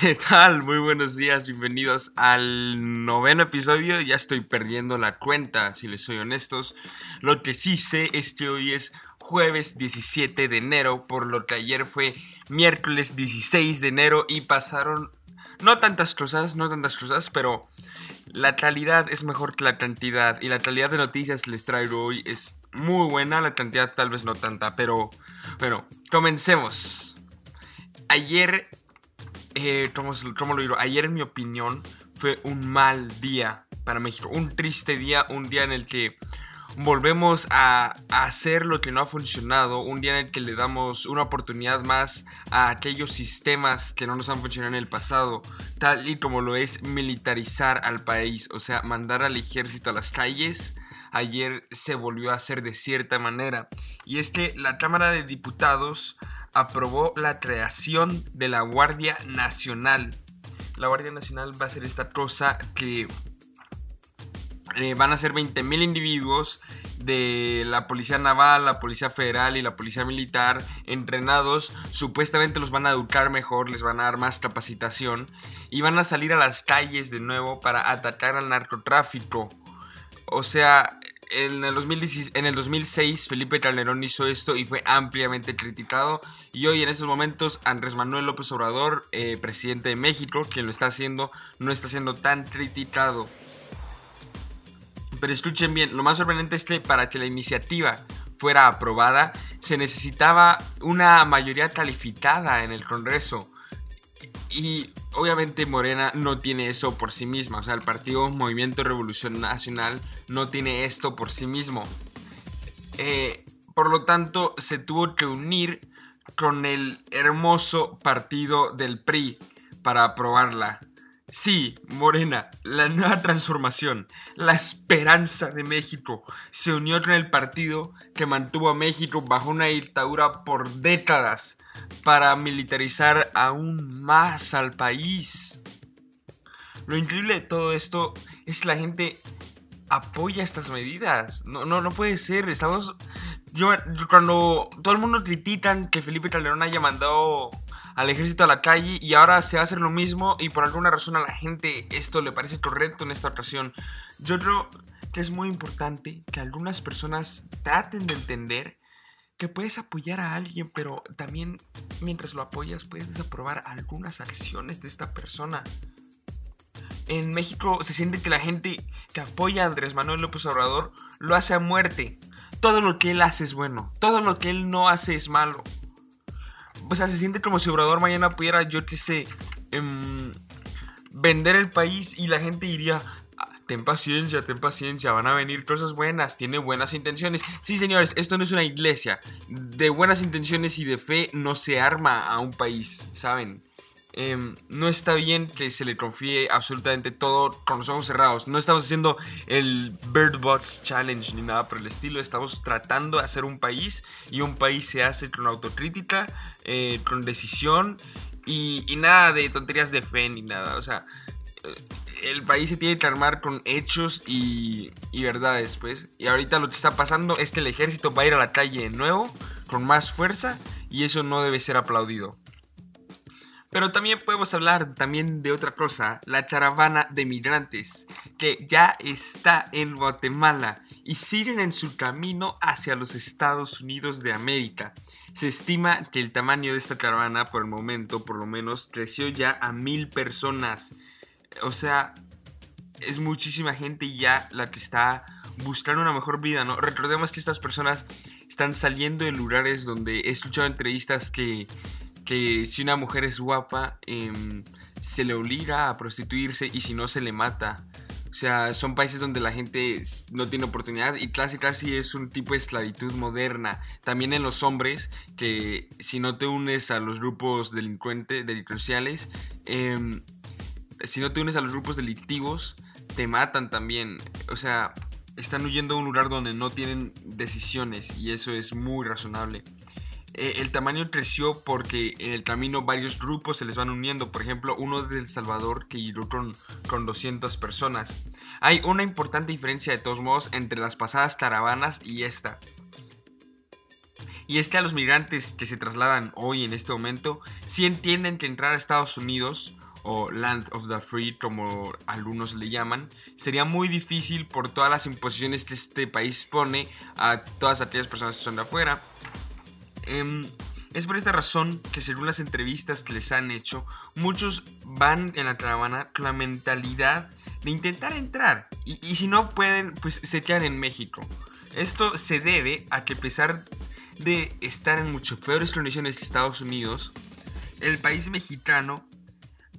¿Qué tal? Muy buenos días, bienvenidos al noveno episodio. Ya estoy perdiendo la cuenta, si les soy honestos. Lo que sí sé es que hoy es jueves 17 de enero, por lo que ayer fue miércoles 16 de enero y pasaron no tantas cosas, no tantas cosas, pero la calidad es mejor que la cantidad y la calidad de noticias que les traigo hoy es muy buena, la cantidad tal vez no tanta, pero bueno, comencemos. Ayer eh, ¿cómo, lo digo? Ayer, en mi opinión, fue un mal día para México. Un triste día, un día en el que volvemos a, hacer lo que no ha funcionado, un día en el que le damos una oportunidad más a aquellos sistemas que no nos han funcionado en el pasado, tal y como lo es militarizar al país, o sea, mandar al ejército a las calles. Ayer se volvió a hacer de cierta manera. Y es que la Cámara de Diputados aprobó la creación de la Guardia Nacional. La Guardia Nacional va a ser esta cosa que eh, van a ser 20.000 individuos de la Policía Naval, la Policía Federal y la Policía Militar entrenados. Supuestamente los van a educar mejor, les van a dar más capacitación y van a salir a las calles de nuevo para atacar al narcotráfico. O sea, en el, 2006 Felipe Calderón hizo esto y fue ampliamente criticado. Y hoy en estos momentos Andrés Manuel López Obrador, eh, presidente de México, quien lo está haciendo, no está siendo tan criticado. Pero escuchen bien, lo más sorprendente es que para que la iniciativa fuera aprobada se necesitaba una mayoría calificada en el Congreso. Y obviamente Morena no tiene eso por sí misma. O sea, el partido Movimiento Revolución Nacional no tiene esto por sí mismo. Eh, por lo tanto, se tuvo que unir con el hermoso partido del PRI para aprobarla. Sí, Morena, la nueva transformación, la esperanza de México, se unió con el partido que mantuvo a México bajo una dictadura por décadas para militarizar aún más al país. Lo increíble de todo esto es que la gente apoya estas medidas. No, no, no puede ser. Estamos. Yo, cuando todo el mundo critican que Felipe Calderón haya mandado al ejército a la calle y ahora se hacer lo mismo y por alguna razón a la gente esto le parece correcto en esta ocasión. Yo creo que es muy importante que algunas personas traten de entender que puedes apoyar a alguien, pero también mientras lo apoyas puedes desaprobar algunas acciones de esta persona. En México se siente que la gente que apoya a Andrés Manuel López Obrador lo hace a muerte. Todo lo que él hace es bueno, todo lo que él no hace es malo. O sea, se siente como si Obrador mañana pudiera, yo qué sé, em, vender el país y la gente diría, ten paciencia, ten paciencia, van a venir cosas buenas, tiene buenas intenciones. Sí, señores, esto no es una iglesia. De buenas intenciones y de fe no se arma a un país, ¿saben? Em, no está bien que se le confíe absolutamente todo con los ojos cerrados. No estamos haciendo el Bird Box Challenge ni nada por el estilo. Estamos tratando de hacer un país y un país se hace con autocrítica, eh, con decisión y, y, nada de tonterías de fe ni nada. O sea, eh, el país se tiene que armar con hechos y, verdades, pues. Y ahorita lo que está pasando es que el ejército va a ir a la calle de nuevo, con más fuerza, y eso no debe ser aplaudido. Pero también podemos hablar también de otra cosa, la caravana de migrantes, que ya está en Guatemala y siguen en su camino hacia los Estados Unidos de América. Se estima que el tamaño de esta caravana, por el momento, por lo menos, creció ya a mil personas o sea, es muchísima gente ya la que está buscando una mejor vida, ¿no? Recordemos que estas personas están saliendo de lugares donde he escuchado entrevistas que, que si una mujer es guapa, em, se le obliga a prostituirse y si no se le mata. O sea, son países donde la gente no tiene oportunidad y casi casi es un tipo de esclavitud moderna. También en los hombres, que si no te unes a los grupos delincuentes, delincuenciales, eh, si no te unes a los grupos delictivos, te matan también. O sea, están huyendo a un lugar donde no tienen decisiones y eso es muy razonable. Eh, el tamaño creció porque en el camino varios grupos se les van uniendo. Por ejemplo, uno de El Salvador que llegó con, con 200 personas. Hay una importante diferencia de todos modos entre las pasadas caravanas y esta. Y es que a los migrantes que se trasladan hoy en este momento, sí entienden que entrar a Estados Unidos o Land of the Free, como algunos le llaman, sería muy difícil por todas las imposiciones que este país pone a todas aquellas personas que son de afuera. Em, es por esta razón que según las entrevistas que les han hecho, muchos van en la caravana con la mentalidad de intentar entrar. Y, y si no pueden, pues se quedan en México. Esto se debe a que a pesar de estar en mucho peores condiciones que Estados Unidos, el país mexicano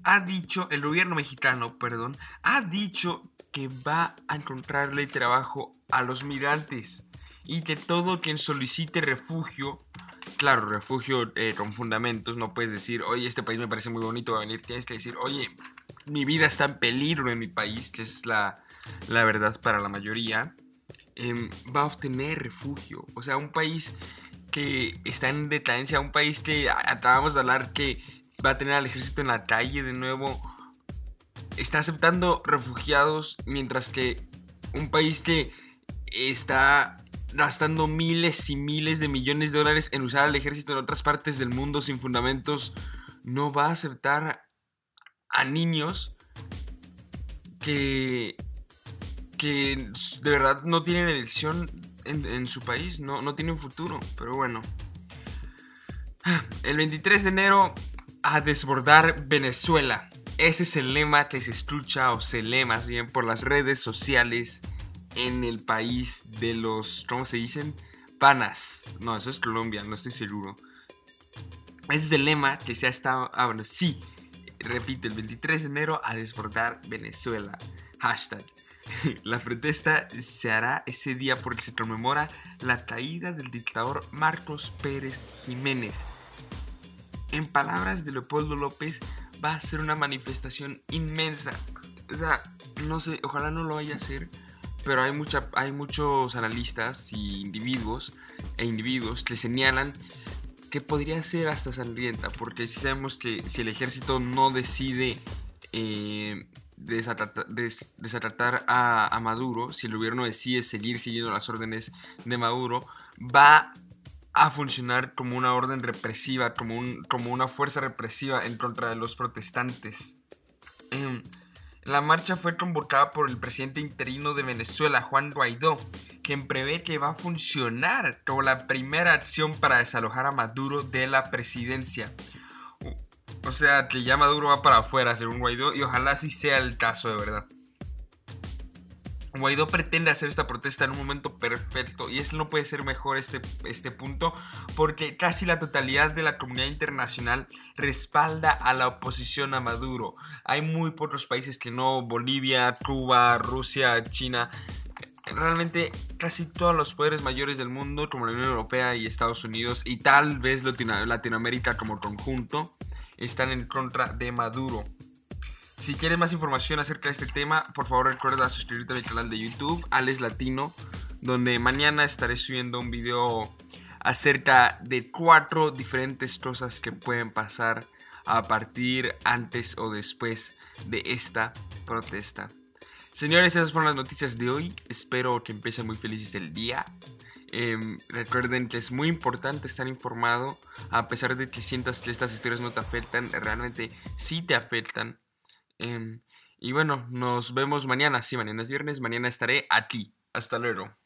ha dicho, el gobierno mexicano, perdón, ha dicho que va a encontrarle trabajo a los migrantes y que todo quien solicite refugio, claro, refugio eh, con fundamentos, no puedes decir, oye, este país me parece muy bonito, va a venir, tienes que decir, oye, mi vida está en peligro en mi país, que es la, la verdad para la mayoría, em, va a obtener refugio. O sea, un país que está en decadencia, un país que acabamos de hablar que va a tener al ejército en la calle de nuevo. Está aceptando refugiados mientras que un país que está gastando miles y miles de millones de dólares en usar al ejército en otras partes del mundo sin fundamentos no va a aceptar a niños que que de verdad no tienen elección en, su país, no, no tienen futuro, pero bueno. El 23 de enero a desbordar Venezuela. Ese es el lema que se escucha o se lee más bien por las redes sociales en el país de los, ¿cómo se dicen? Panas. No, eso es Colombia, no estoy seguro. Ese es el lema que se ha estado... Ah, bueno, sí. Repito, el 23 de enero a desbordar Venezuela. Hashtag. La protesta se hará ese día porque se conmemora la caída del dictador Marcos Pérez Jiménez en palabras de Leopoldo López, va a ser una manifestación inmensa. O sea, no sé, ojalá no lo vaya a ser, pero hay, mucha, hay muchos analistas y individuos e individuos que señalan que podría ser hasta sangrienta, porque si sabemos que si el ejército no decide eh, desatratar, a, Maduro, si el gobierno decide seguir siguiendo las órdenes de Maduro, va a funcionar como una orden represiva, como, un, como una fuerza represiva en contra de los protestantes. Em, la marcha fue convocada por el presidente interino de Venezuela, Juan Guaidó, quien prevé que va a funcionar como la primera acción para desalojar a Maduro de la presidencia. O sea, que ya Maduro va para afuera, según Guaidó, y ojalá así sea el caso de verdad. Guaidó pretende hacer esta protesta en un momento perfecto y es no puede ser mejor este, este punto porque casi la totalidad de la comunidad internacional respalda a la oposición a Maduro. Hay muy pocos países que no, Bolivia, Cuba, Rusia, China, realmente casi todos los poderes mayores del mundo como la Unión Europea y Estados Unidos y tal vez Latinoamérica como conjunto están en contra de Maduro. Si quieres más información acerca de este tema, por favor recuerda suscribirte a mi canal de YouTube, Alex Latino, donde mañana estaré subiendo un video acerca de cuatro diferentes cosas que pueden pasar a partir antes o después de esta protesta. Señores, esas fueron las noticias de hoy. Espero que empiecen muy felices el día. Em, recuerden que es muy importante estar informado, a pesar de que sientas que estas historias no te afectan, realmente sí te afectan. Em, y bueno, nos vemos mañana. Sí, mañana es viernes. Mañana estaré aquí. Hasta luego.